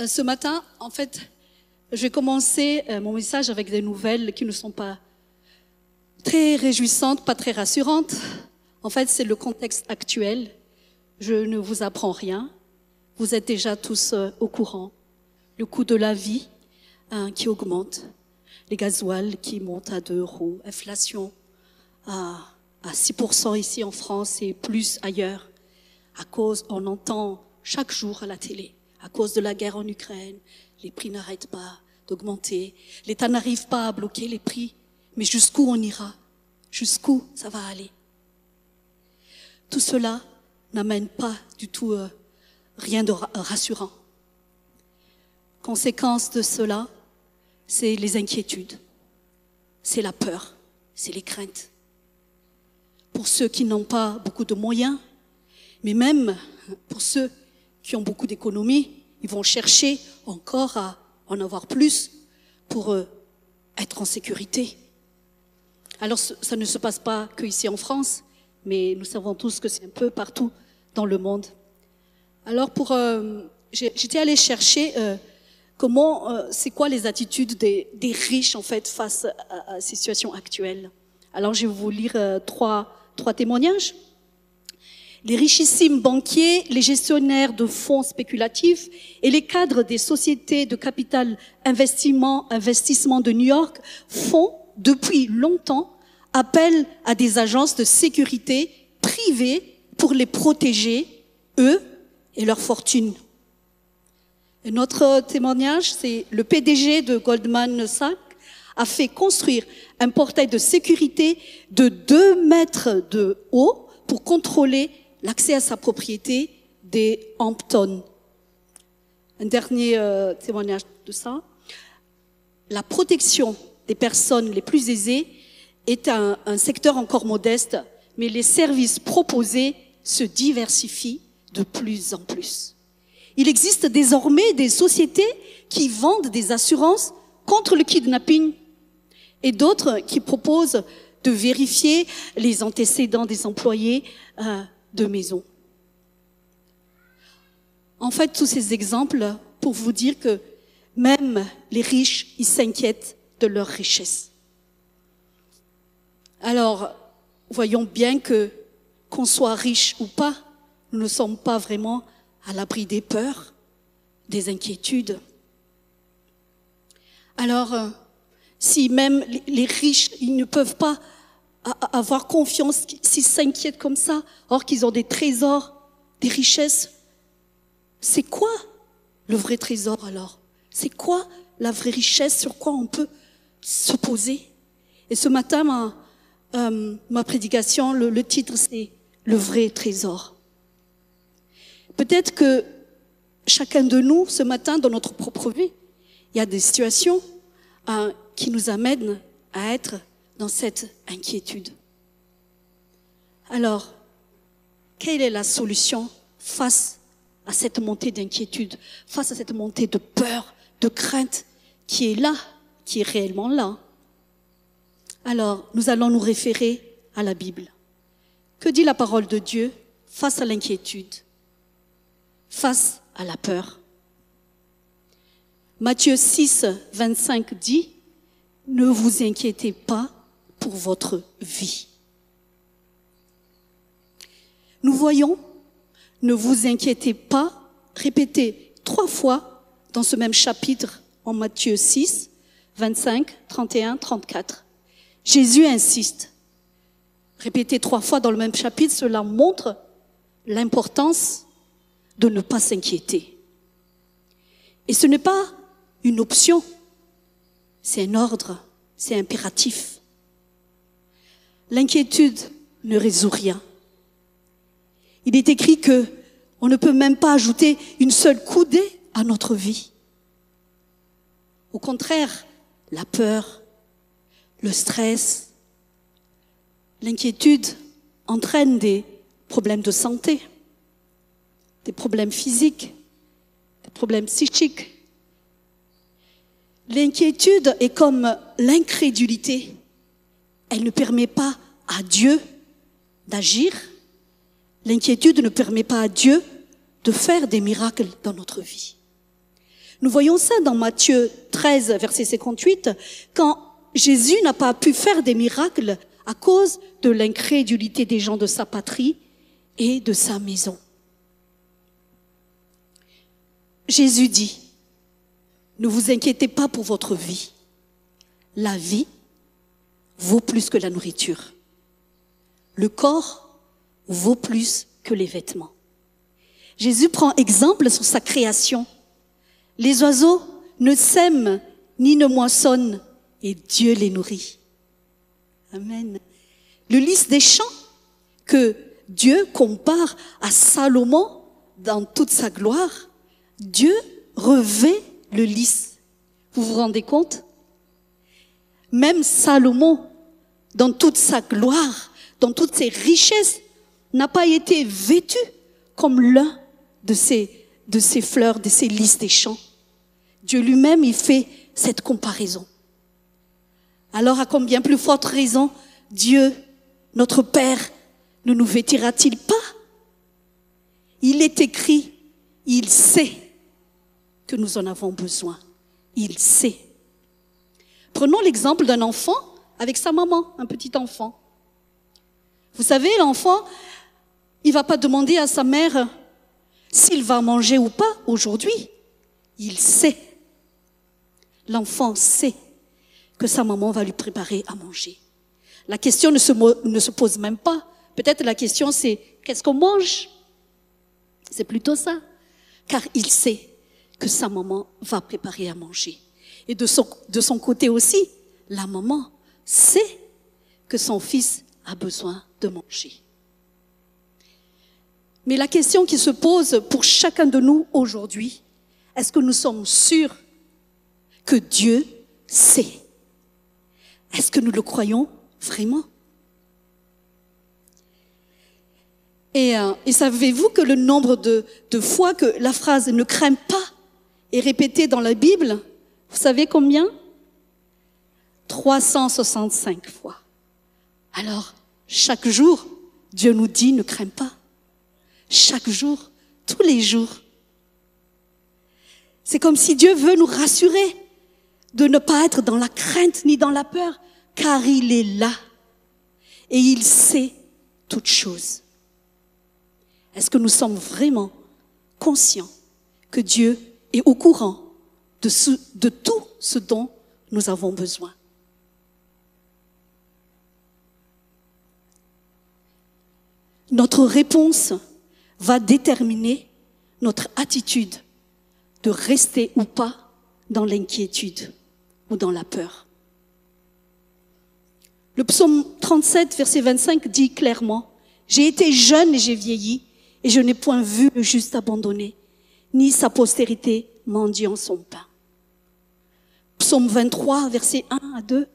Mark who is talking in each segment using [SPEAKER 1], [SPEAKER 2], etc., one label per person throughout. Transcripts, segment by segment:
[SPEAKER 1] Euh, ce matin, en fait, je vais commencer euh, mon message avec des nouvelles qui ne sont pas très réjouissantes, pas très rassurantes. En fait, c'est le contexte actuel. Je ne vous apprends rien. Vous êtes déjà tous euh, au courant. Le coût de la vie hein, qui augmente, les gasoils qui montent à 2 euros, inflation à, à 6% ici en France et plus ailleurs, à cause, on entend chaque jour à la télé, à cause de la guerre en Ukraine, les prix n'arrêtent pas d'augmenter, l'État n'arrive pas à bloquer les prix, mais jusqu'où on ira? Jusqu'où ça va aller? Tout cela n'amène pas du tout euh, rien de rassurant. Conséquence de cela, c'est les inquiétudes, c'est la peur, c'est les craintes. Pour ceux qui n'ont pas beaucoup de moyens, mais même pour ceux qui ont beaucoup d'économies, ils vont chercher encore à en avoir plus pour euh, être en sécurité. Alors ça ne se passe pas que ici en France, mais nous savons tous que c'est un peu partout dans le monde. Alors pour, euh, j'étais allée chercher euh, comment, c'est quoi les attitudes des, riches en fait face à, la situation actuelle. Alors je vais vous lire trois, trois témoignages. Les richissimes banquiers, les gestionnaires de fonds spéculatifs et les cadres des sociétés de capital investissement, investissement de New York font depuis longtemps appel à des agences de sécurité privées pour les protéger, eux et leur fortune. Un autre témoignage, c'est le PDG de Goldman Sachs a fait construire un portail de sécurité de 2 mètres de haut pour contrôler l'accès à sa propriété des Hamptons. Un dernier euh, témoignage de ça. La protection des personnes les plus aisées est un, secteur encore modeste, mais les services proposés se diversifient de plus en plus. Il existe désormais des sociétés qui vendent des assurances contre le kidnapping et d'autres qui proposent de vérifier les antécédents des employés euh, de maison. En fait, tous ces exemples pour vous dire que même les riches, ils s'inquiètent de leur richesse. Alors, voyons bien que qu'on soit riche ou pas, nous ne sommes pas vraiment à l'abri des peurs, des inquiétudes. Alors, si même les riches, ils ne peuvent pas avoir confiance, s'ils s'inquiètent comme ça, or qu'ils ont des trésors, des richesses, c'est quoi le vrai trésor alors? C'est quoi la vraie richesse sur quoi on peut se poser? Et ce matin, ma, euh, ma prédication, le, le titre, c'est Le vrai trésor. Peut-être que chacun de nous, ce matin, dans notre propre vie, il y a des situations euh, qui nous amènent à être dans cette inquiétude. Alors, quelle est la solution face à cette montée d'inquiétude, face à cette montée de peur, de crainte qui est là, qui est réellement là? Alors, nous allons nous référer à la Bible. Que dit la parole de Dieu face à l'inquiétude face à la peur? Matthieu 6, 25 dit, ne vous inquiétez pas pour votre vie. Nous voyons, ne vous inquiétez pas, répété trois fois dans ce même chapitre en Matthieu 6, 25, 31, 34. Jésus insiste. Répété trois fois dans le même chapitre, cela montre l'importance de ne pas s'inquiéter. Et ce n'est pas une option, c'est un ordre, c'est impératif. L'inquiétude ne résout rien. Il est écrit que on ne peut même pas ajouter une seule coudée à notre vie. Au contraire, la peur, le stress, l'inquiétude entraînent des problèmes de santé des problèmes physiques, des problèmes psychiques. L'inquiétude est comme l'incrédulité. Elle ne permet pas à Dieu d'agir. L'inquiétude ne permet pas à Dieu de faire des miracles dans notre vie. Nous voyons ça dans Matthieu 13, verset 58, quand Jésus n'a pas pu faire des miracles à cause de l'incrédulité des gens de sa patrie et de sa maison. Jésus dit, ne vous inquiétez pas pour votre vie. La vie vaut plus que la nourriture. Le corps vaut plus que les vêtements. Jésus prend exemple sur sa création. Les oiseaux ne sèment ni ne moissonnent et Dieu les nourrit. Amen. Le lys des champs que Dieu compare à Salomon dans toute sa gloire, Dieu revêt le lys. Vous vous rendez compte? Même Salomon, dans toute sa gloire, dans toutes ses richesses, n'a pas été vêtu comme l'un de ces, de ces fleurs, de ces lys des champs. Dieu lui-même, il fait cette comparaison. Alors à combien plus forte raison Dieu, notre Père, ne nous vêtira-t-il pas? Il est écrit, il sait que nous en avons besoin. Il sait. Prenons l'exemple d'un enfant avec sa maman, un petit enfant. Vous savez, l'enfant, il va pas demander à sa mère s'il va manger ou pas aujourd'hui. Il sait. L'enfant sait que sa maman va lui préparer à manger. La question ne se, ne se pose même pas. Peut-être la question c'est qu'est-ce qu'on mange? C'est plutôt ça. Car il sait que sa maman va préparer à manger. Et de son côté aussi, la maman sait que son fils a besoin de manger. Mais la question qui se pose pour chacun de nous aujourd'hui, est-ce que nous sommes sûrs que Dieu sait? Est-ce que nous le croyons vraiment? Et, euh, savez-vous que le nombre de, de fois que la phrase ne crains pas est répétée dans la Bible, vous savez combien? 365 fois. Alors, chaque jour, Dieu nous dit ne crains pas. Chaque jour, tous les jours. C'est comme si Dieu veut nous rassurer de ne pas être dans la crainte ni dans la peur, car il est là et il sait toutes choses. Est-ce que nous sommes vraiment conscients que Dieu est au courant de, tout ce dont nous avons besoin? Notre réponse va déterminer notre attitude de rester ou pas dans l'inquiétude ou dans la peur. Le psaume 37, verset 25 dit clairement, J'ai été jeune et j'ai vieilli, et je n'ai point vu le juste abandonné, ni sa postérité mendiant son pain. Psaume 23, verset 1 à 2,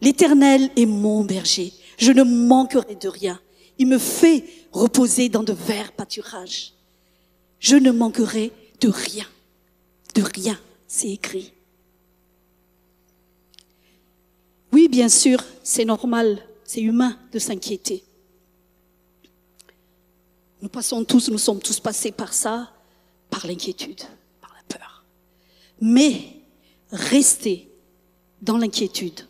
[SPEAKER 1] L'Éternel est mon berger, je ne manquerai de rien. Il me fait reposer dans de verts pâturages. Je ne manquerai de rien, de rien, c'est écrit. Oui, bien sûr, c'est normal, c'est humain de s'inquiéter. Nous passons tous, nous sommes tous passés par ça, par l'inquiétude, par la peur. Mais rester dans l'inquiétude,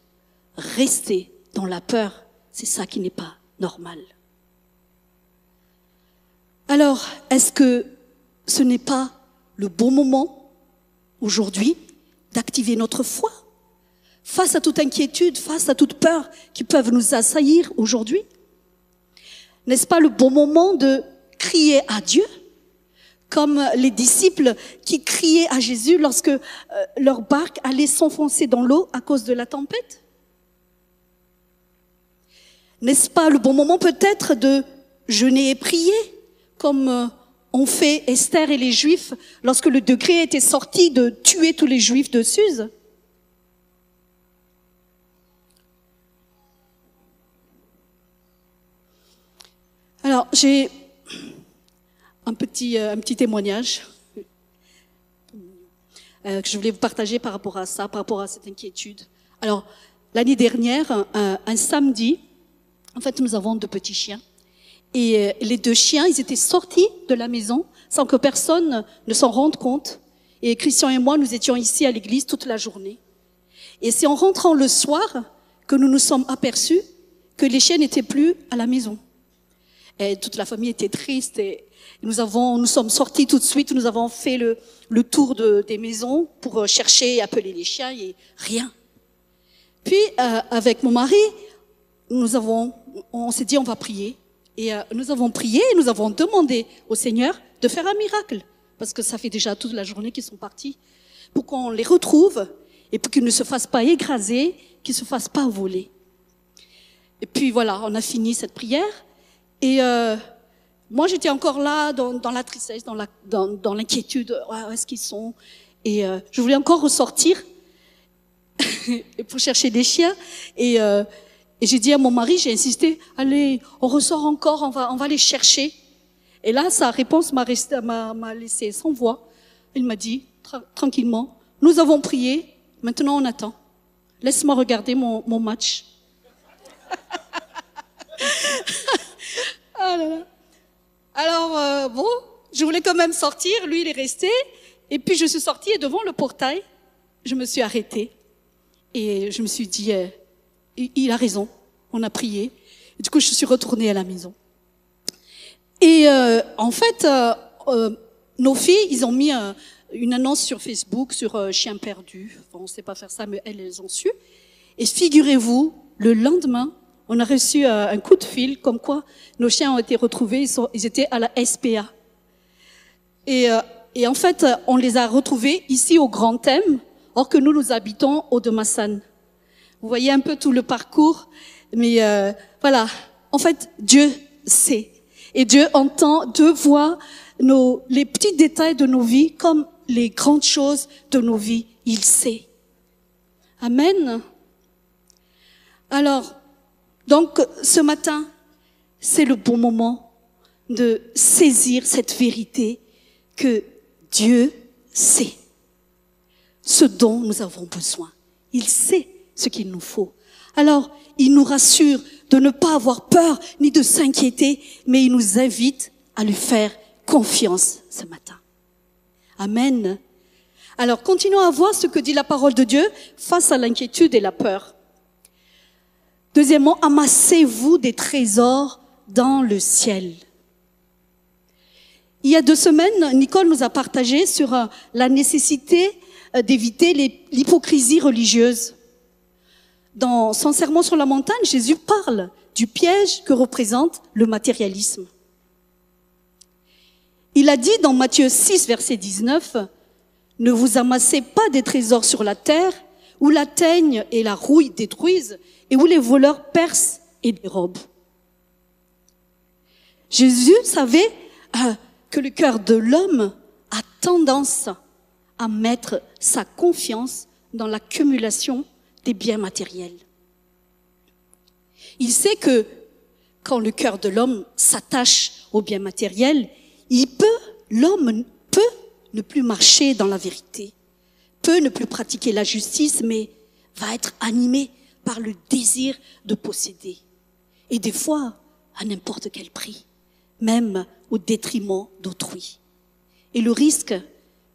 [SPEAKER 1] rester dans la peur, c'est ça qui n'est pas normal. Alors, est-ce que ce n'est pas le bon moment aujourd'hui d'activer notre foi face à toute inquiétude, face à toute peur qui peuvent nous assaillir aujourd'hui N'est-ce pas le bon moment de crier à Dieu comme les disciples qui criaient à Jésus lorsque euh, leur barque allait s'enfoncer dans l'eau à cause de la tempête N'est-ce pas le bon moment peut-être de jeûner et prier comme euh, ont fait Esther et les Juifs lorsque le degré était sorti de tuer tous les Juifs de Suse Alors, j'ai un petit, euh, un petit témoignage euh, que je voulais vous partager par rapport à ça, par rapport à cette inquiétude. Alors, l'année dernière, un, un, samedi, en fait, nous avons deux petits chiens. Et euh, les deux chiens, ils étaient sortis de la maison sans que personne ne s'en rende compte. Et Christian et moi, nous étions ici à l'église toute la journée. Et c'est en rentrant le soir que nous nous sommes aperçus que les chiens n'étaient plus à la maison. Et toute la famille était triste et nous avons, nous sommes sortis tout de suite, nous avons fait le, le tour de, des maisons pour chercher et appeler les chiens et rien. Puis, euh, avec mon mari, nous avons, on s'est dit on va prier. Et euh, nous avons prié et nous avons demandé au Seigneur de faire un miracle. Parce que ça fait déjà toute la journée qu'ils sont partis. Pour qu'on les retrouve et pour qu'ils ne se fassent pas écraser, qu'ils ne se fassent pas voler. Et puis voilà, on a fini cette prière. Et euh, moi, j'étais encore là dans, dans, la tristesse, dans l'inquiétude. Dans, dans où est-ce qu'ils sont? Et euh, je voulais encore ressortir pour chercher des chiens. Et, euh, et j'ai dit à mon mari, j'ai insisté, allez, on ressort encore, on va, on va les chercher. Et là, sa réponse m'a m'a laissé sans voix. Il m'a dit, tranquillement, nous avons prié, maintenant on attend. Laisse-moi regarder mon, mon match. là. Alors, euh, bon, je voulais quand même sortir, lui il est resté, et puis je suis sortie et devant le portail, je me suis arrêtée. Et je me suis dit, euh, il a raison, on a prié. Et du coup, je suis retournée à la maison. Et euh, en fait, euh, euh, nos filles, ils ont mis une annonce sur Facebook sur chien perdu. On ne sait pas faire ça, mais elles, elles ont su. Et figurez-vous, le lendemain, on a reçu un coup de fil comme quoi nos chiens ont été retrouvés, ils, étaient à la SPA. Et, et, en fait, on les a retrouvés ici au Grand Thème, or que nous, nous habitons au Demassan. Vous voyez un peu tout le parcours, mais euh, voilà. En fait, Dieu sait. Et Dieu entend, Dieu voit nos, les petits détails de nos vies comme les grandes choses de nos vies. Il sait. Amen. Alors, donc, ce matin, c'est le bon moment de saisir cette vérité que Dieu sait ce dont nous avons besoin. Il sait ce qu'il nous faut. Alors, il nous rassure de ne pas avoir peur ni de s'inquiéter, mais il nous invite à lui faire confiance ce matin. Amen. Alors, continuons à voir ce que dit la parole de Dieu face à l'inquiétude et la peur. Deuxièmement, amassez-vous des trésors dans le ciel. Il y a deux semaines, Nicole nous a partagé sur euh, la nécessité euh, d'éviter l'hypocrisie religieuse. Dans son sermon sur la montagne, Jésus parle du piège que représente le matérialisme. Il a dit dans Matthieu 6, verset 19, Ne vous amassez pas des trésors sur la terre, où la teigne et la rouille détruisent, et où les voleurs percent et dérobent. Jésus savait euh, que le cœur de l'homme a tendance à mettre sa confiance dans l'accumulation des biens matériels. Il sait que quand le cœur de l'homme s'attache aux biens matériels, il peut, l'homme peut ne plus marcher dans la vérité, peut ne plus pratiquer la justice, mais va être animé par le désir de posséder. Et des fois, à n'importe quel prix, même au détriment d'autrui. Et le risque,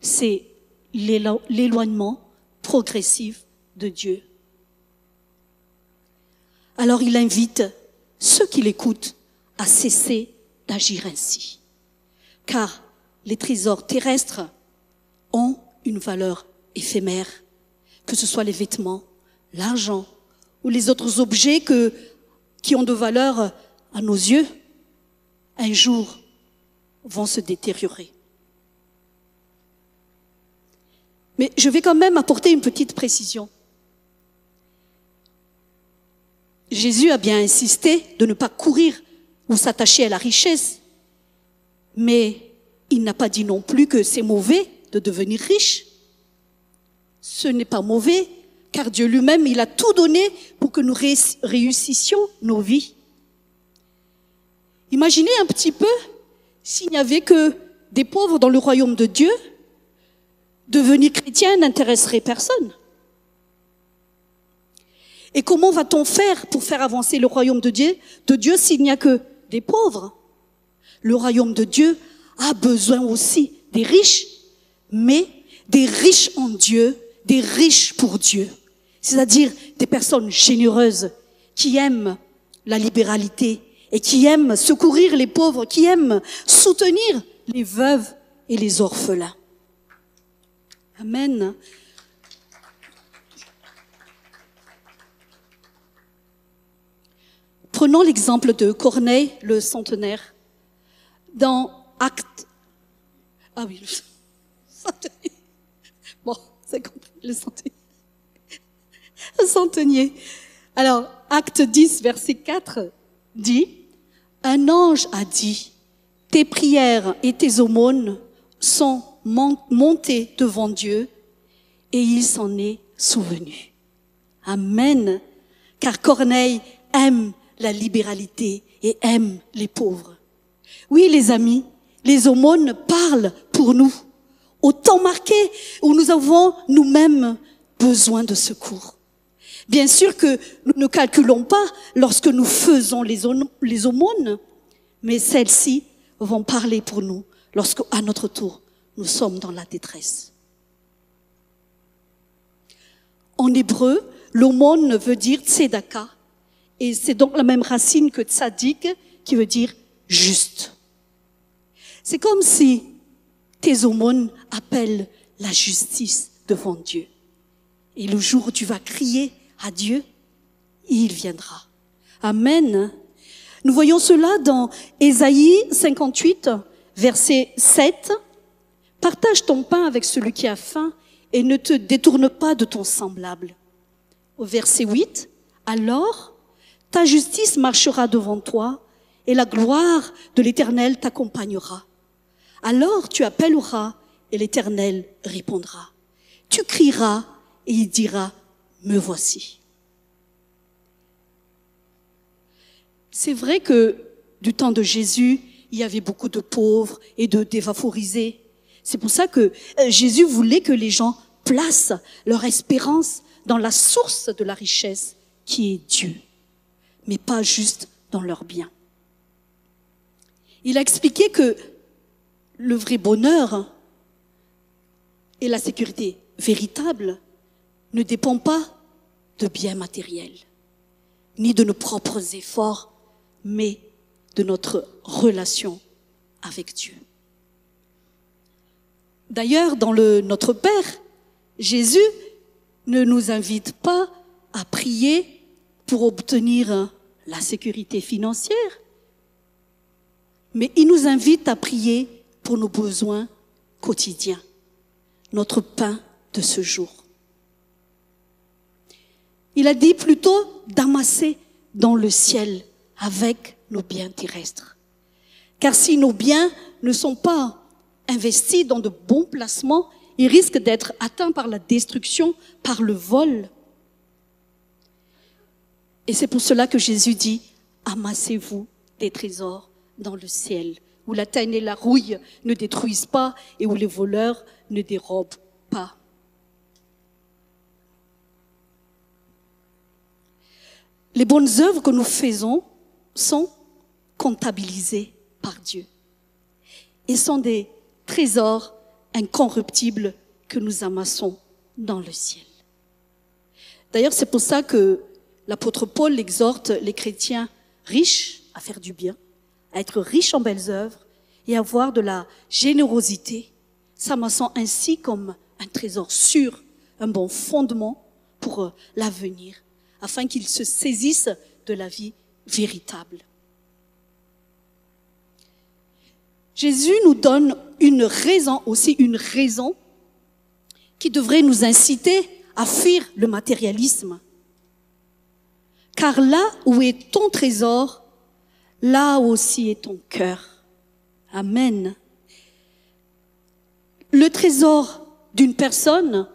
[SPEAKER 1] c'est l'éloignement progressif de Dieu. Alors il invite ceux qui l'écoutent à cesser d'agir ainsi. Car les trésors terrestres ont une valeur éphémère, que ce soit les vêtements, l'argent ou les autres objets qui ont de valeur à nos yeux, un jour vont se détériorer. Mais je vais quand même apporter une petite précision. Jésus a bien insisté de ne pas courir ou s'attacher à la richesse, mais il n'a pas dit non plus que c'est mauvais de devenir riche. Ce n'est pas mauvais, car Dieu lui-même, il a tout donné pour que nous réussissions nos vies. Imaginez un petit peu s'il n'y avait que des pauvres dans le royaume de Dieu, devenir chrétien n'intéresserait personne. Et comment va-t-on faire pour faire avancer le royaume de Dieu, de Dieu s'il n'y a que des pauvres Le royaume de Dieu a besoin aussi des riches, mais des riches en Dieu, des riches pour Dieu. C'est-à-dire des personnes généreuses qui aiment la libéralité et qui aiment secourir les pauvres, qui aiment soutenir les veuves et les orphelins. Amen. Prenons l'exemple de Corneille, le centenaire. Dans Acte. Ah oui, le. Bon, c'est compris, le centenier. Le. Alors, Acte 10, verset 4 dit, Un ange a dit, Tes prières et tes aumônes sont montées devant Dieu et il s'en est souvenu. Amen. Car Corneille aime la libéralité et aime les pauvres. Oui, les amis, les aumônes parlent pour nous, au temps marqué où nous avons nous-mêmes besoin de secours. Bien sûr que nous ne calculons pas lorsque nous faisons les aumônes, mais celles-ci vont parler pour nous lorsque, à notre tour, nous sommes dans la détresse. En hébreu, l'aumône veut dire tzedaka, et c'est donc la même racine que tzadik, qui veut dire juste. C'est comme si tes aumônes appellent la justice devant Dieu. Et le jour où tu vas crier à Dieu, il viendra. Amen. Nous voyons cela dans Ésaïe 58, verset 7. Partage ton pain avec celui qui a faim et ne te détourne pas de ton semblable. Au verset 8, alors ta justice marchera devant toi et la gloire de l'Éternel t'accompagnera. Alors tu appelleras et l'Éternel répondra. Tu crieras et il dira, me voici. C'est vrai que du temps de Jésus, il y avait beaucoup de pauvres et de dévaphorisés. C'est pour ça que euh, Jésus voulait que les gens placent leur espérance dans la source de la richesse qui est Dieu, mais pas juste dans leurs biens. Il a expliqué que le vrai bonheur et la sécurité véritable ne dépend pas de biens matériels, ni de nos propres efforts, mais de notre relation avec Dieu. D'ailleurs, dans le Notre Père, Jésus ne nous invite pas à prier pour obtenir la sécurité financière, mais il nous invite à prier pour nos besoins quotidiens, notre pain de ce jour. Il a dit plutôt d'amasser dans le ciel avec nos biens terrestres. Car si nos biens ne sont pas investis dans de bons placements, ils risquent d'être atteints par la destruction, par le vol. Et c'est pour cela que Jésus dit, amassez-vous des trésors dans le ciel, où la teigne et la rouille ne détruisent pas et où les voleurs ne dérobent pas. Les bonnes œuvres que nous faisons sont comptabilisées par Dieu et sont des trésors incorruptibles que nous amassons dans le ciel. D'ailleurs, c'est pour ça que l'apôtre Paul exhorte les chrétiens riches à faire du bien, à être riches en belles œuvres et à avoir de la générosité, s'amassant ainsi comme un trésor sûr, un bon fondement pour euh, l'avenir afin qu'ils se saisissent de la vie véritable. Jésus nous donne une raison, aussi une raison qui devrait nous inciter à fuir le matérialisme. Car là où est ton trésor, là aussi est ton cœur. Amen. Le trésor d'une personne,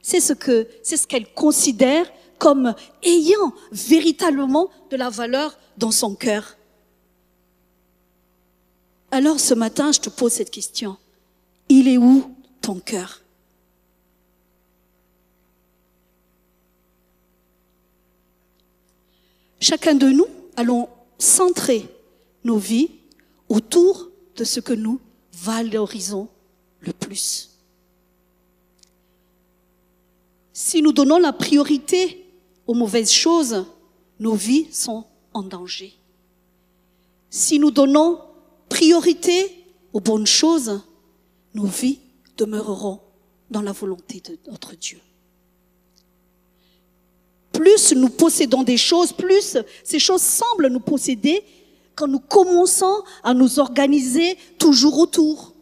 [SPEAKER 1] c'est ce que, c'est ce qu'elle considère comme ayant véritablement de la valeur dans son cœur. Alors ce matin, je te pose cette question. Il est où ton cœur? Chacun de nous allons centrer nos vies autour de ce que nous valorisons le plus. Si nous donnons la priorité aux mauvaises choses, nos vies sont en danger. Si nous donnons priorité aux bonnes choses, nos vies demeureront dans la volonté de notre Dieu. Plus nous possédons des choses, plus ces choses semblent nous posséder quand nous commençons à nous organiser toujours autour.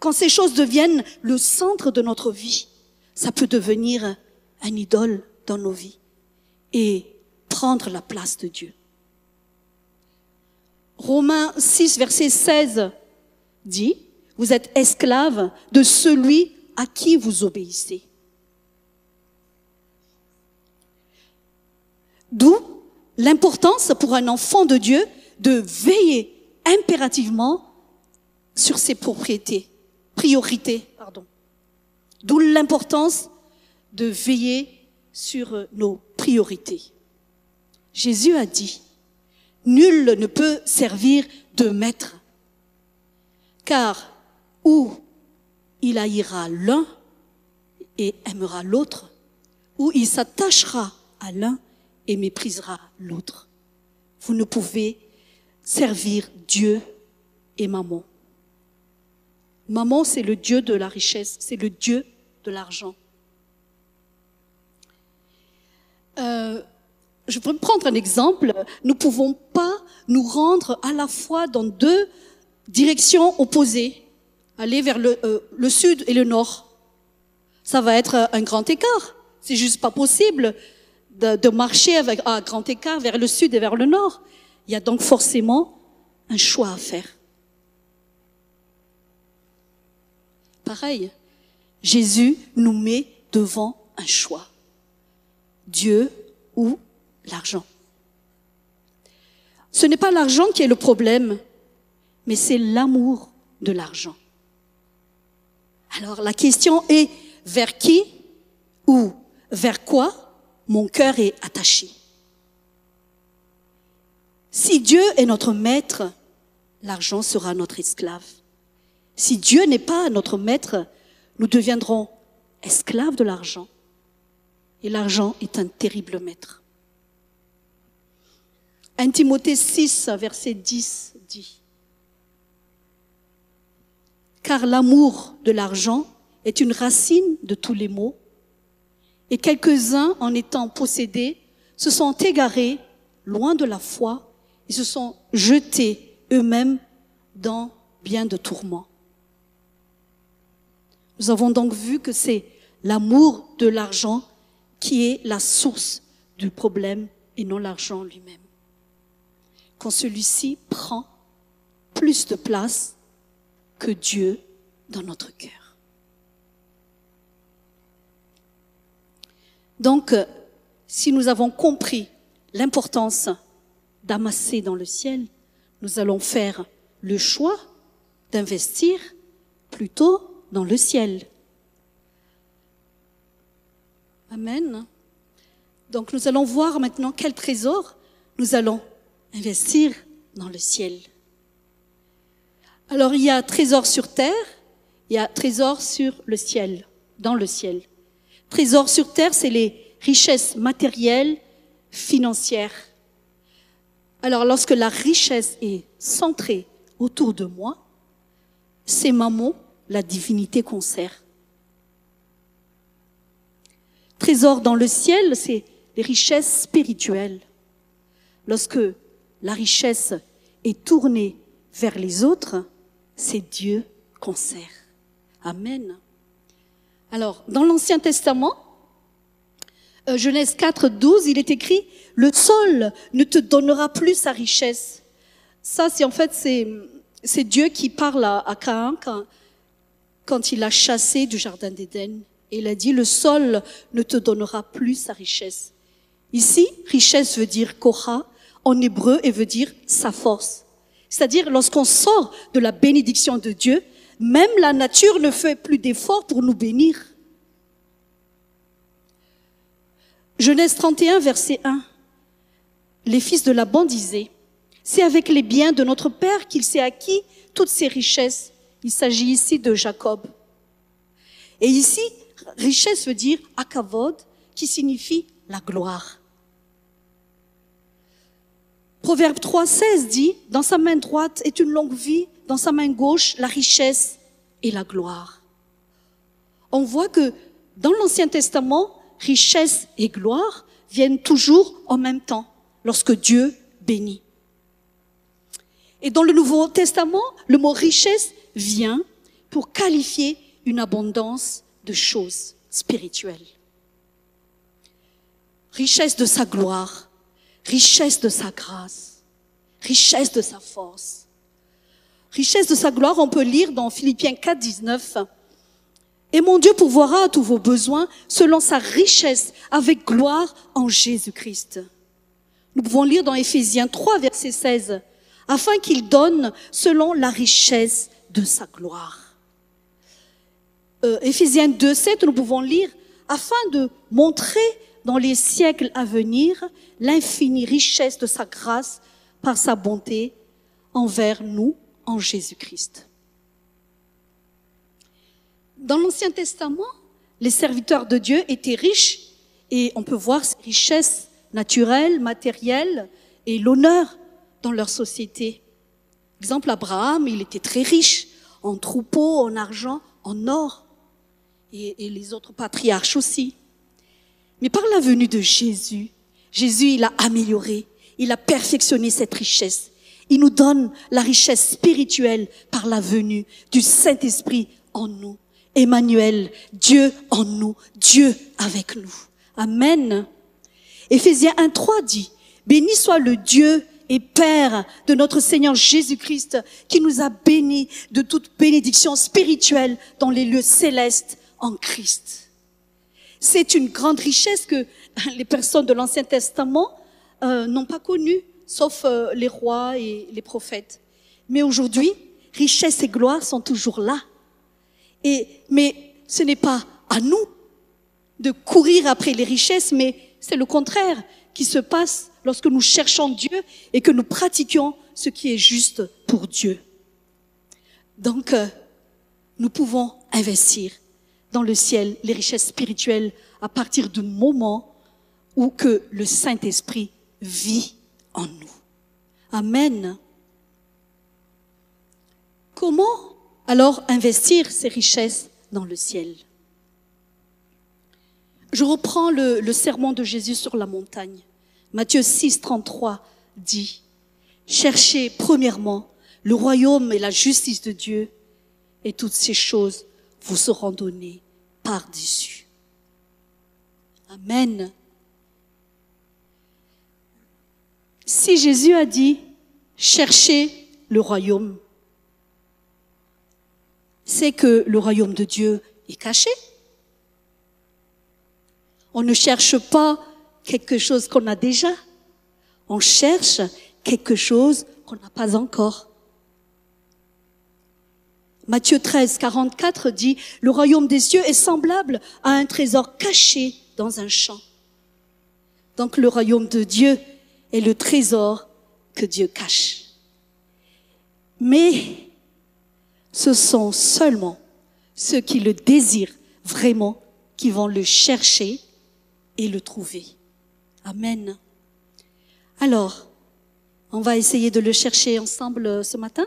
[SPEAKER 1] Quand ces choses deviennent le centre de notre vie, ça peut devenir un idole dans nos vies et prendre la place de Dieu. Romains 6, verset 16 dit, vous êtes esclaves de celui à qui vous obéissez. D'où l'importance pour un enfant de Dieu de veiller impérativement sur ses propriétés, priorités, pardon. D'où l'importance de veiller sur nos priorités. Jésus a dit, nul ne peut servir de maître, car ou il haïra l'un et aimera l'autre, ou il s'attachera à l'un et méprisera l'autre. Vous ne pouvez servir Dieu et maman. Maman, c'est le Dieu de la richesse, c'est le Dieu de l'argent. Euh, je vais prendre un exemple. Nous ne pouvons pas nous rendre à la fois dans deux directions opposées, aller vers le, euh, le sud et le nord. Ça va être un grand écart. C'est juste pas possible de, de marcher avec un grand écart vers le sud et vers le nord. Il y a donc forcément un choix à faire. Pareil, Jésus nous met devant un choix. Dieu ou l'argent. Ce n'est pas l'argent qui est le problème, mais c'est l'amour de l'argent. Alors la question est vers qui ou vers quoi mon cœur est attaché. Si Dieu est notre maître, l'argent sera notre esclave. Si Dieu n'est pas notre maître, nous deviendrons esclaves de l'argent. Et l'argent est un terrible maître. 1 Timothée 6, verset 10 dit, Car l'amour de l'argent est une racine de tous les maux, et quelques-uns, en étant possédés, se sont égarés loin de la foi et se sont jetés eux-mêmes dans bien de tourments. Nous avons donc vu que c'est l'amour de l'argent qui est la source du problème et non l'argent lui-même. Quand celui-ci prend plus de place que Dieu dans notre cœur. Donc, si nous avons compris l'importance d'amasser dans le ciel, nous allons faire le choix d'investir plutôt dans le ciel. Amen. Donc nous allons voir maintenant quel trésor nous allons investir dans le ciel. Alors il y a trésor sur terre, il y a trésor sur le ciel, dans le ciel. Trésor sur terre, c'est les richesses matérielles, financières. Alors lorsque la richesse est centrée autour de moi, c'est maman, la divinité qu'on. Trésor dans le ciel, c'est les richesses spirituelles. Lorsque la richesse est tournée vers les autres, c'est Dieu qu'on. Amen. Alors, dans l'Ancien Testament, euh, Genèse 4, 12, il est écrit, le sol ne te donnera plus sa richesse. Ça, c'est en fait, c'est, Dieu qui parle à, à Cain quand, quand il l'a chassé du jardin d'Éden. Et il a dit, le sol ne te donnera plus sa richesse. Ici, richesse veut dire Korah en hébreu et veut dire sa force. C'est-à-dire, lorsqu'on sort de la bénédiction de Dieu, même la nature ne fait plus d'efforts pour nous bénir. Genèse 31, verset 1. Les fils de Laban disaient, c'est avec les biens de notre Père qu'il s'est acquis toutes ces richesses. Il s'agit ici de Jacob. Et ici, richesse veut dire akavod, qui signifie la gloire. Proverbe 3, 16 dit, dans sa main droite est une longue vie, dans sa main gauche la richesse et la gloire. On voit que dans l'Ancien Testament, richesse et gloire viennent toujours en même temps lorsque Dieu bénit. Et dans le Nouveau Testament, le mot richesse vient pour qualifier une abondance de choses spirituelles. Richesse de sa gloire, richesse de sa grâce, richesse de sa force. Richesse de sa gloire, on peut lire dans Philippiens 4, 19. Et mon Dieu pourvoira à tous vos besoins selon sa richesse avec gloire en Jésus-Christ. Nous pouvons lire dans Éphésiens 3, verset 16, afin qu'il donne selon la richesse de sa gloire. Euh, Éphésiens 2, 7, nous pouvons lire, afin de montrer dans les siècles à venir l'infinie richesse de sa grâce par sa bonté envers nous en Jésus-Christ. Dans l'Ancien Testament, les serviteurs de Dieu étaient riches et on peut voir ces richesses naturelles, matérielles et l'honneur dans leur société. Exemple, Abraham, il était très riche en troupeaux, en argent, en or et, et les autres patriarches aussi. Mais par la venue de Jésus, Jésus, il a amélioré, il a perfectionné cette richesse. Il nous donne la richesse spirituelle par la venue du Saint-Esprit en nous. Emmanuel, Dieu en nous, Dieu avec nous. Amen. Éphésiens 1.3 dit, béni soit le Dieu et Père de notre Seigneur Jésus-Christ qui nous a bénis de toute bénédiction spirituelle dans les lieux célestes en Christ. C'est une grande richesse que les personnes de l'Ancien Testament euh, n'ont pas connue, sauf euh, les rois et les prophètes. Mais aujourd'hui, richesse et gloire sont toujours là. Et, mais ce n'est pas à nous de courir après les richesses, mais c'est le contraire qui se passe lorsque nous cherchons Dieu et que nous pratiquons ce qui est juste pour Dieu. Donc, euh, nous pouvons investir dans le ciel les richesses spirituelles à partir du moment où que le Saint-Esprit vit en nous. Amen. Comment alors investir ces richesses dans le ciel? Je reprends le, le, sermon de Jésus sur la montagne. Matthieu 6, 33 dit, Cherchez premièrement le royaume et la justice de Dieu, et toutes ces choses vous seront données par-dessus. Amen. Si Jésus a dit, cherchez le royaume, c'est que le royaume de Dieu est caché. On ne cherche pas quelque chose qu'on a déjà. On cherche quelque chose qu'on n'a pas encore. Matthieu 13, 44 dit, le royaume des cieux est semblable à un trésor caché dans un champ. Donc le royaume de Dieu est le trésor que Dieu cache. Mais ce sont seulement ceux qui le désirent vraiment qui vont le chercher et le trouver. Amen. Alors, on va essayer de le chercher ensemble ce matin.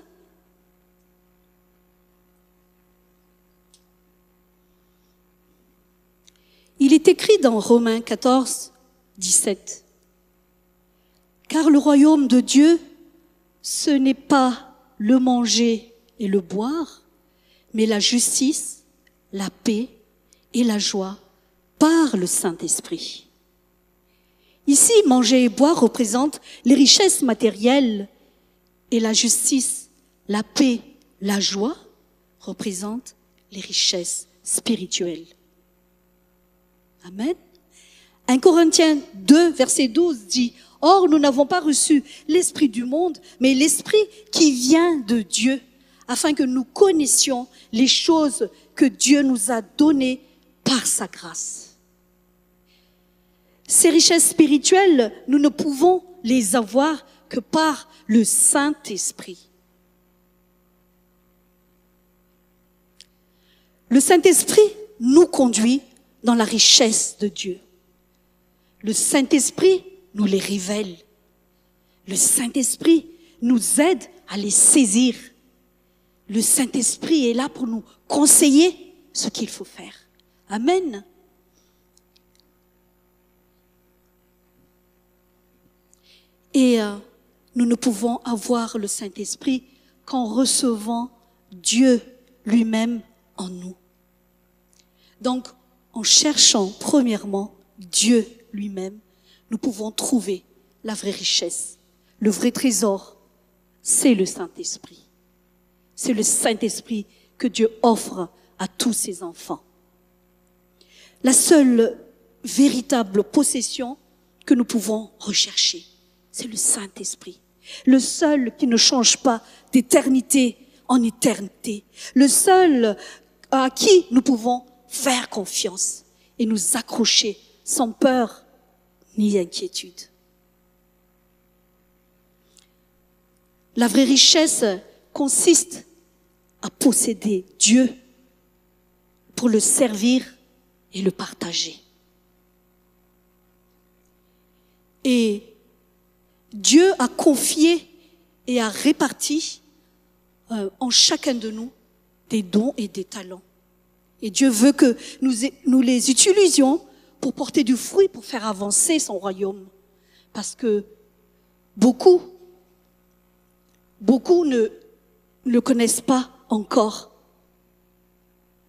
[SPEAKER 1] Il est écrit dans Romains 14, 17. Car le royaume de Dieu, ce n'est pas le manger et le boire, mais la justice, la paix et la joie par le Saint-Esprit. Ici, manger et boire représentent les richesses matérielles et la justice, la paix, la joie représentent les richesses spirituelles. Amen. 1 Corinthiens 2, verset 12 dit, Or, nous n'avons pas reçu l'Esprit du monde, mais l'Esprit qui vient de Dieu, afin que nous connaissions les choses que Dieu nous a données par sa grâce. Ces richesses spirituelles, nous ne pouvons les avoir que par le Saint-Esprit. Le Saint-Esprit nous conduit dans la richesse de Dieu. le Saint-Esprit nous les révèle. Le Saint-Esprit nous aide à les saisir. Le Saint-Esprit est là pour nous conseiller ce qu'il faut faire. Amen. Et euh, nous ne pouvons avoir le Saint-Esprit qu'en recevant Dieu lui-même en nous. Donc, en cherchant premièrement Dieu lui-même, nous pouvons trouver la vraie richesse. Le vrai trésor, c'est le Saint-Esprit. C'est le Saint-Esprit que Dieu offre à tous ses enfants. La seule véritable possession que nous pouvons rechercher, c'est le Saint-Esprit. Le seul qui ne change pas d'éternité en éternité. Le seul à qui nous pouvons faire confiance et nous accrocher sans peur ni inquiétude. La vraie richesse consiste à posséder Dieu pour le servir et le partager. Et Dieu a confié et a réparti euh, en chacun de nous des dons et des talents. Et Dieu veut que nous, nous les utilisions pour porter du fruit, pour faire avancer son royaume. Parce que beaucoup, beaucoup ne le connaissent pas encore.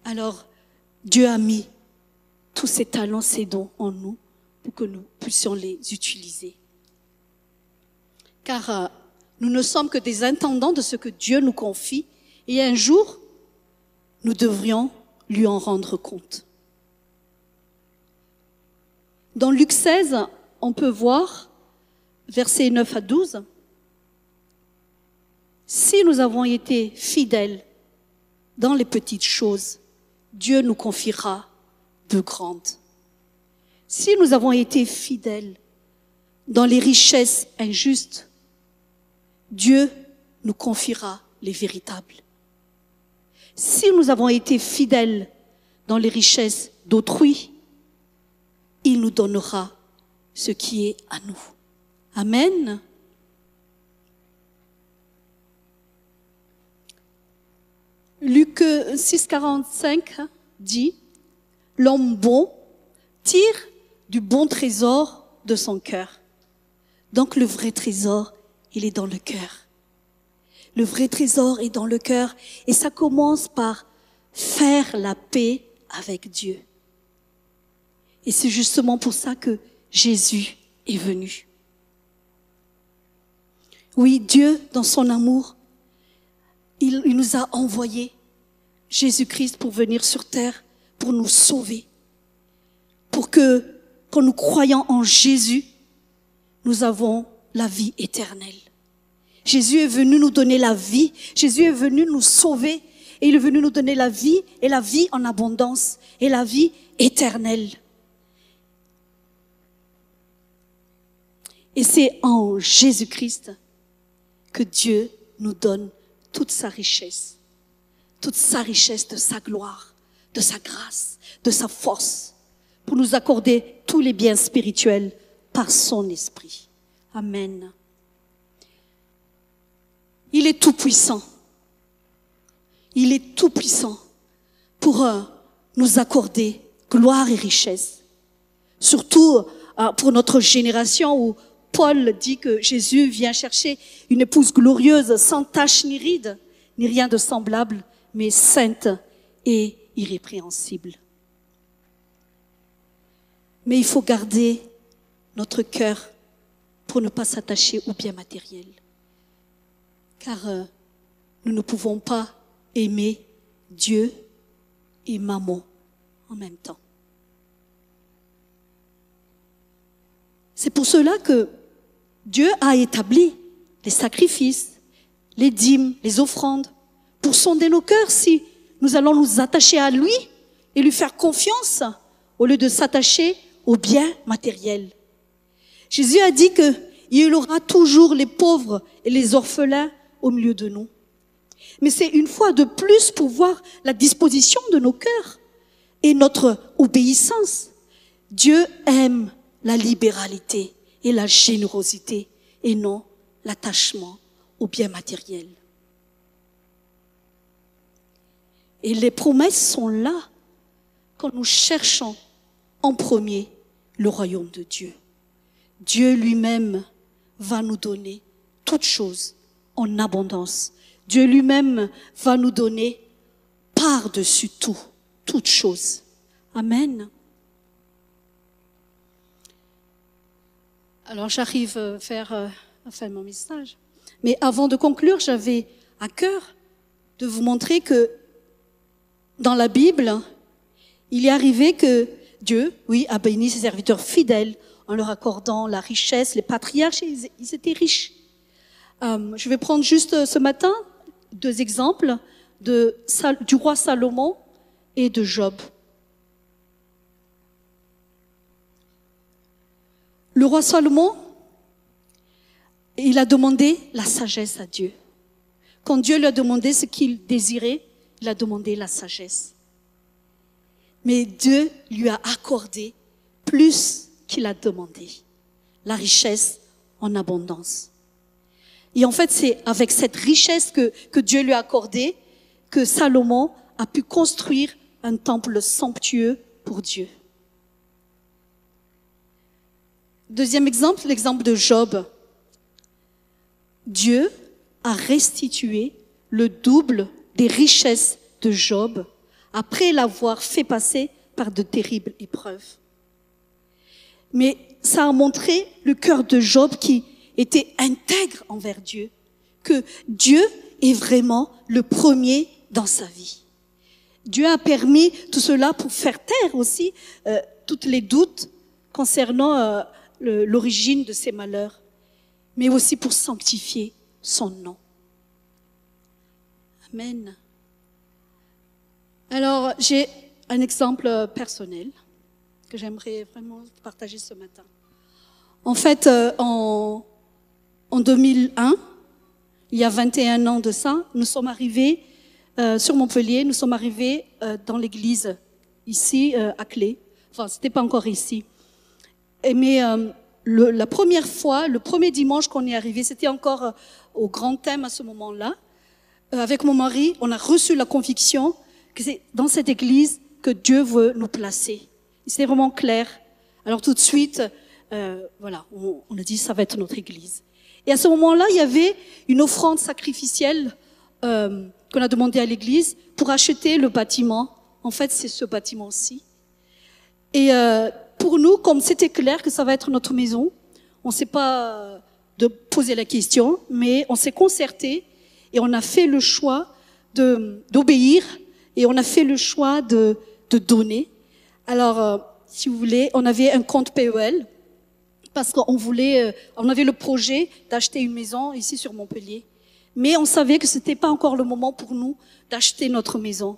[SPEAKER 1] Alors, Dieu a mis tous ces talents, ces dons en nous pour que nous puissions les utiliser. Car euh, nous ne sommes que des intendants de ce que Dieu nous confie et un jour, nous devrions lui en rendre compte. Dans Luc 16, on peut voir, versets 9 à 12, si nous avons été fidèles dans les petites choses, Dieu nous confiera de grandes. Si nous avons été fidèles dans les richesses injustes, Dieu nous confiera les véritables. Si nous avons été fidèles dans les richesses d'autrui, il nous donnera ce qui est à nous. Amen. Luc 6,45 dit L'homme bon tire du bon trésor de son cœur. Donc le vrai trésor, il est dans le cœur. Le vrai trésor est dans le cœur et ça commence par faire la paix avec Dieu. Et c'est justement pour ça que Jésus est venu. Oui, Dieu, dans son amour, il, nous a envoyé Jésus-Christ pour venir sur terre, pour nous sauver, pour que, quand nous croyons en Jésus, nous avons la vie éternelle. Jésus est venu nous donner la vie, Jésus est venu nous sauver, et il est venu nous donner la vie, et la vie en abondance, et la vie éternelle. Et c'est en Jésus-Christ que Dieu nous donne toute sa richesse, toute sa richesse de sa gloire, de sa grâce, de sa force, pour nous accorder tous les biens spirituels par son esprit. Amen. Il est tout puissant. Il est tout puissant pour euh, nous accorder gloire et richesse. Surtout euh, pour notre génération où Paul dit que Jésus vient chercher une épouse glorieuse, sans tache ni ride, ni rien de semblable, mais sainte et irrépréhensible. Mais il faut garder notre cœur pour ne pas s'attacher au bien matériel. Car euh, nous ne pouvons pas aimer Dieu et maman en même temps. C'est pour cela que Dieu a établi les sacrifices, les dîmes, les offrandes, pour sonder nos cœurs si nous allons nous attacher à lui et lui faire confiance au lieu de s'attacher aux biens matériels. Jésus a dit qu'il y aura toujours les pauvres et les orphelins au milieu de nous. Mais c'est une fois de plus pour voir la disposition de nos cœurs et notre obéissance. Dieu aime la libéralité et la générosité et non l'attachement aux biens matériels. Et les promesses sont là quand nous cherchons en premier le royaume de Dieu. Dieu lui-même va nous donner toutes choses en abondance. Dieu lui-même va nous donner par-dessus tout, toutes choses. Amen. Alors j'arrive à faire, euh, faire mon message. Mais avant de conclure, j'avais à cœur de vous montrer que dans la Bible, il est arrivé que Dieu, oui, a béni ses serviteurs fidèles en leur accordant la richesse. Les patriarches, ils, étaient riches. Euh, je vais prendre juste euh, ce matin deux exemples de, du roi Salomon et de Job. Le roi Salomon, il a demandé la sagesse à Dieu. Quand Dieu lui a demandé ce qu'il désirait, il a demandé la sagesse. Mais Dieu lui a accordé plus qu'il a demandé, la richesse en abondance. Et en fait, c'est avec cette richesse que, Dieu lui a accordée que Salomon a pu construire un temple somptueux pour Dieu. Deuxième exemple, l'exemple de Job. Dieu a restitué le double des richesses de Job après l'avoir fait passer par de terribles épreuves. Mais ça a montré le cœur de Job qui était intègre envers Dieu, que Dieu est vraiment le premier dans sa vie. Dieu a permis tout cela pour faire taire aussi euh, toutes les doutes concernant euh, l'origine de ses malheurs, mais aussi pour sanctifier son nom. Amen. Alors, j'ai un exemple personnel que j'aimerais vraiment partager ce matin. En fait, euh, en, en 2001, il y a 21 ans de ça, nous sommes arrivés euh, sur Montpellier, nous sommes arrivés euh, dans l'église ici à Clé. Enfin, c'était pas encore ici. Mais le, la première fois, le premier dimanche qu'on est arrivé, c'était encore au grand thème à ce moment-là. avec mon mari, on a reçu la conviction que c'est dans cette église que Dieu veut nous placer. C'était vraiment clair. Alors tout de suite, euh, voilà, on, a dit ça va être notre église. Et à ce moment-là, il y avait une offrande sacrificielle euh, qu'on a demandé à l'église pour acheter le bâtiment. En fait, c'est ce bâtiment-ci. Et euh, pour nous, comme c'était clair que ça va être notre maison, on ne s'est pas de poser la question, mais on s'est concerté et on a fait le choix d'obéir et on a fait le choix de, donner. Alors, euh, si vous voulez, on avait un compte PEL parce qu'on voulait, euh, on avait le projet d'acheter une maison ici sur Montpellier, mais on savait que c'était pas encore le moment pour nous d'acheter notre maison.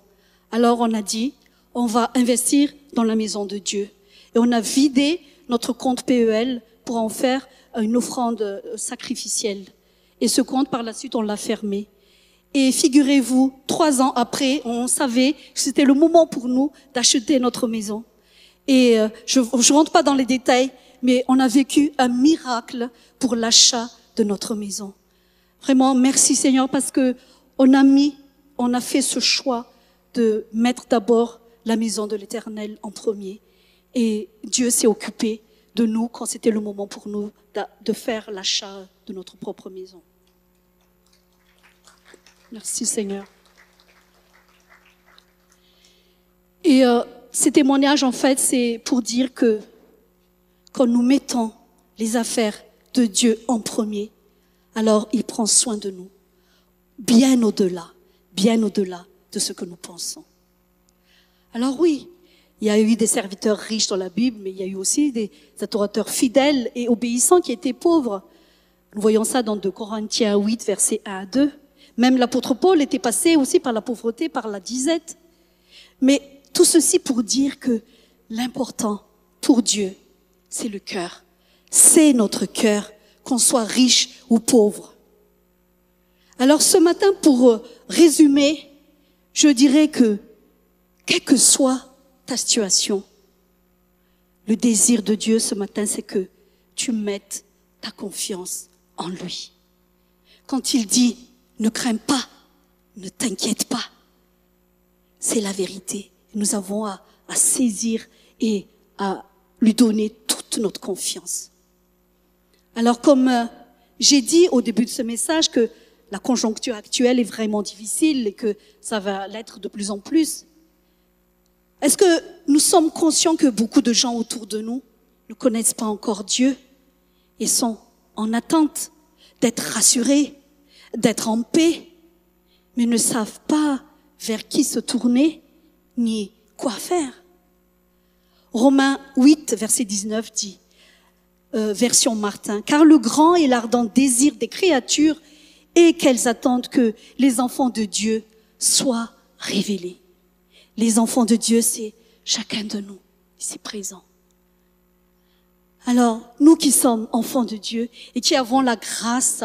[SPEAKER 1] Alors on a dit, on va investir dans la maison de Dieu, et on a vidé notre compte PEL pour en faire une offrande euh, sacrificielle. Et ce compte, par la suite, on l'a fermé. Et figurez-vous, trois ans après, on savait que c'était le moment pour nous d'acheter notre maison. Et euh, je ne rentre pas dans les détails, mais on a vécu un miracle pour l'achat de notre maison. Vraiment, merci Seigneur, parce que on a mis, on a fait ce choix de mettre d'abord la maison de l'Éternel en premier. Et Dieu s'est occupé de nous quand c'était le moment pour nous de faire l'achat de notre propre maison. Merci Seigneur. Et euh, ces témoignages, en fait, c'est pour dire que quand nous mettons les affaires de Dieu en premier, alors il prend soin de nous, bien au-delà, bien au-delà de ce que nous pensons. Alors oui, il y a eu des serviteurs riches dans la Bible, mais il y a eu aussi des adorateurs fidèles et obéissants qui étaient pauvres. Nous voyons ça dans 2 Corinthiens 8, versets 1 à 2. Même l'apôtre Paul était passé aussi par la pauvreté, par la disette. Mais tout ceci pour dire que l'important pour Dieu, c'est le cœur. C'est notre cœur, qu'on soit riche ou pauvre. Alors ce matin, pour résumer, je dirais que, quelle que soit ta situation, le désir de Dieu ce matin, c'est que tu mettes ta confiance en lui. Quand il dit, ne crains pas, ne t'inquiète pas, c'est la vérité. Nous avons à, saisir et à lui donner toute notre confiance. Alors comme euh, j'ai dit au début de ce message que la conjoncture actuelle est vraiment difficile et que ça va l'être de plus en plus, est-ce que nous sommes conscients que beaucoup de gens autour de nous ne connaissent pas encore Dieu et sont en attente d'être rassurés, d'être en paix, mais ne savent pas vers qui se tourner ni quoi faire? Romains 8, verset 19 dit, euh, version Martin, car le grand et l'ardent désir des créatures est qu'elles attendent que les enfants de Dieu soient révélés. Les enfants de Dieu, c'est chacun de nous, ici présent. Alors, nous qui sommes enfants de Dieu et qui avons la grâce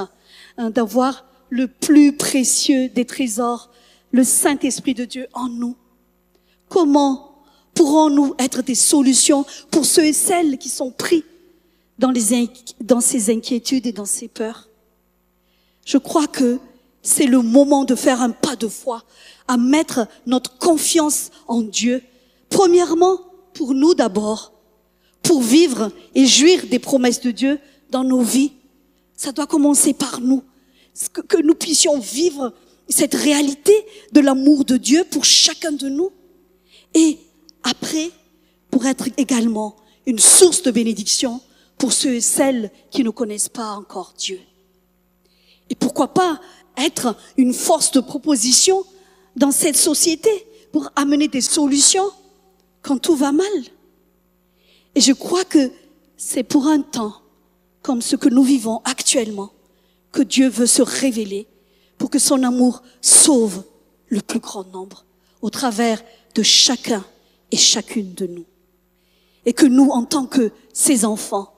[SPEAKER 1] hein, d'avoir le plus précieux des trésors, le Saint-Esprit de Dieu en nous, comment pourrons-nous être des solutions pour ceux et celles qui sont pris dans, les, dans ces inquiétudes et dans ces peurs? Je crois que c'est le moment de faire un pas de foi, à mettre notre confiance en Dieu. Premièrement, pour nous d'abord, pour vivre et jouir des promesses de Dieu dans nos vies. Ça doit commencer par nous. Que, nous puissions vivre cette réalité de l'amour de Dieu pour chacun de nous. Et après, pour être également une source de bénédiction pour ceux et celles qui ne connaissent pas encore Dieu. Et pourquoi pas être une force de proposition dans cette société pour amener des solutions quand tout va mal. Et je crois que c'est pour un temps comme ce que nous vivons actuellement que Dieu veut se révéler pour que son amour sauve le plus grand nombre au travers de chacun et chacune de nous. Et que nous, en tant que ses enfants,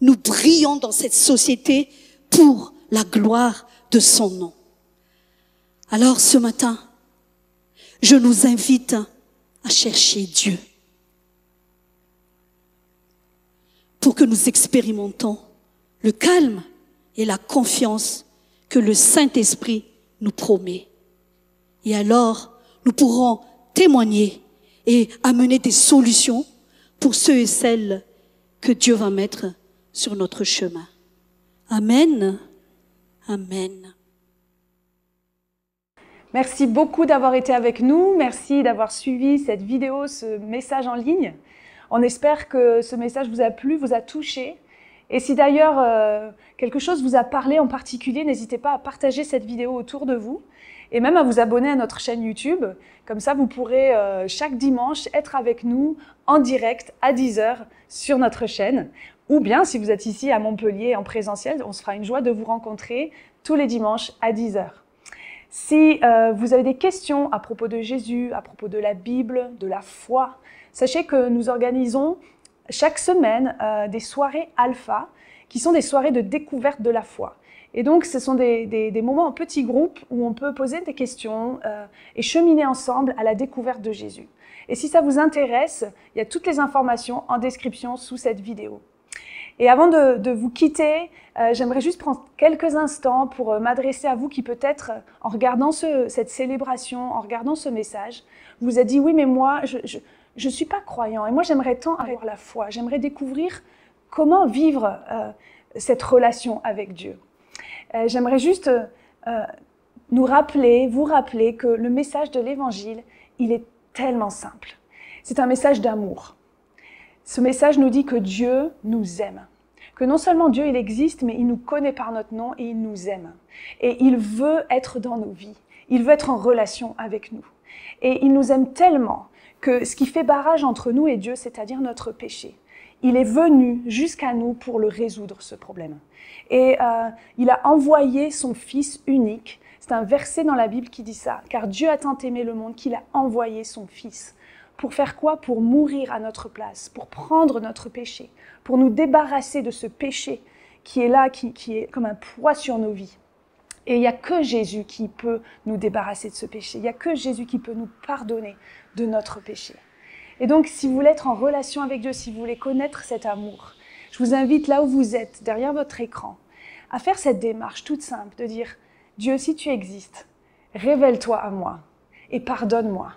[SPEAKER 1] nous brillons dans cette société pour la gloire de son nom. Alors ce matin, je nous invite à chercher Dieu pour que nous expérimentons le calme et la confiance que le Saint-Esprit nous promet. Et alors, nous pourrons témoigner et amener des solutions pour ceux et celles que Dieu va mettre sur notre chemin. Amen. Amen.
[SPEAKER 2] Merci beaucoup d'avoir été avec nous. Merci d'avoir suivi cette vidéo, ce message en ligne. On espère que ce message vous a plu, vous a touché. Et si d'ailleurs euh, quelque chose vous a parlé en particulier, n'hésitez pas à partager cette vidéo autour de vous et même à vous abonner à notre chaîne YouTube. Comme ça, vous pourrez euh, chaque dimanche être avec nous en direct à 10h sur notre chaîne. Ou bien, si vous êtes ici à Montpellier en présentiel, on se fera une joie de vous rencontrer tous les dimanches à 10h. Si euh, vous avez des questions à propos de Jésus, à propos de la Bible, de la foi, sachez que nous organisons chaque semaine euh, des soirées alpha, qui sont des soirées de découverte de la foi. Et donc, ce sont des, moments en petits groupes où on peut poser des questions euh, et cheminer ensemble à la découverte de Jésus. Et si ça vous intéresse, il y a toutes les informations en description sous cette vidéo. Et avant de, vous quitter, euh, j'aimerais juste prendre quelques instants pour euh, m'adresser à vous qui peut-être, euh, en regardant cette célébration, en regardant ce message, vous a dit oui, mais moi, je ne suis pas croyant et moi j'aimerais tant avoir la foi, j'aimerais découvrir comment vivre cette relation avec Dieu. j'aimerais juste nous rappeler, vous rappeler que le message de l'Évangile, il est tellement simple. C'est un message d'amour. Ce message nous dit que Dieu nous aime. Que non seulement Dieu, il existe, mais il nous connaît par notre nom et il nous aime. Et il veut être dans nos vies. Il veut être en relation avec nous. Et il nous aime tellement que ce qui fait barrage entre nous et Dieu, c'est-à-dire notre péché, il est venu jusqu'à nous pour le résoudre, ce problème. Et euh, il a envoyé son Fils unique. C'est un verset dans la Bible qui dit ça. Car Dieu a tant aimé le monde qu'il a envoyé son Fils pour faire quoi? Pour mourir à notre place, pour prendre notre péché, pour nous débarrasser de ce péché qui est là, qui, est comme un poids sur nos vies. Et il n'y a que Jésus qui peut nous débarrasser de ce péché. Il n'y a que Jésus qui peut nous pardonner de notre péché. Et donc, si vous voulez être en relation avec Dieu, si vous voulez connaître cet amour, je vous invite là où vous êtes, derrière votre écran, à faire cette démarche toute simple de dire, Dieu, si tu existes, révèle-toi à moi et pardonne-moi.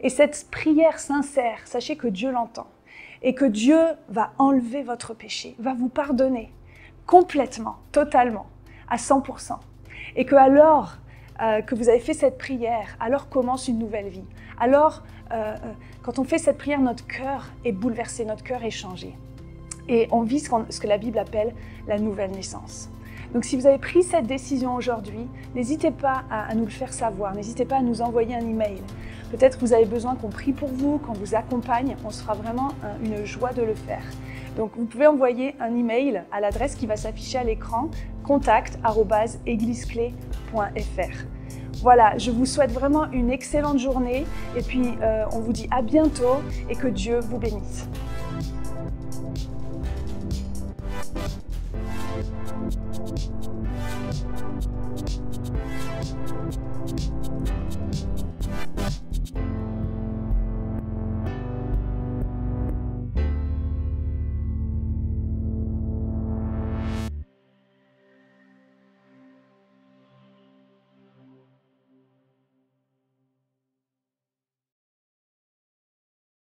[SPEAKER 2] Et cette prière sincère, sachez que Dieu l'entend et que Dieu va enlever votre péché, va vous pardonner complètement, totalement, à 100%. Et que alors euh, que vous avez fait cette prière, alors commence une nouvelle vie. Alors, euh, euh, quand on fait cette prière, notre cœur est bouleversé, notre cœur est changé. Et on vit ce, que la Bible appelle la nouvelle naissance. Donc si vous avez pris cette décision aujourd'hui, n'hésitez pas à, nous le faire savoir, n'hésitez pas à nous envoyer un email. Peut-être vous avez besoin qu'on prie pour vous, qu'on vous accompagne, on sera vraiment une joie de le faire. Donc vous pouvez envoyer un email à l'adresse qui va s'afficher à l'écran contact@égliseclé.fr. Voilà, je vous souhaite vraiment une excellente journée et puis euh, on vous dit à bientôt et que Dieu vous bénisse.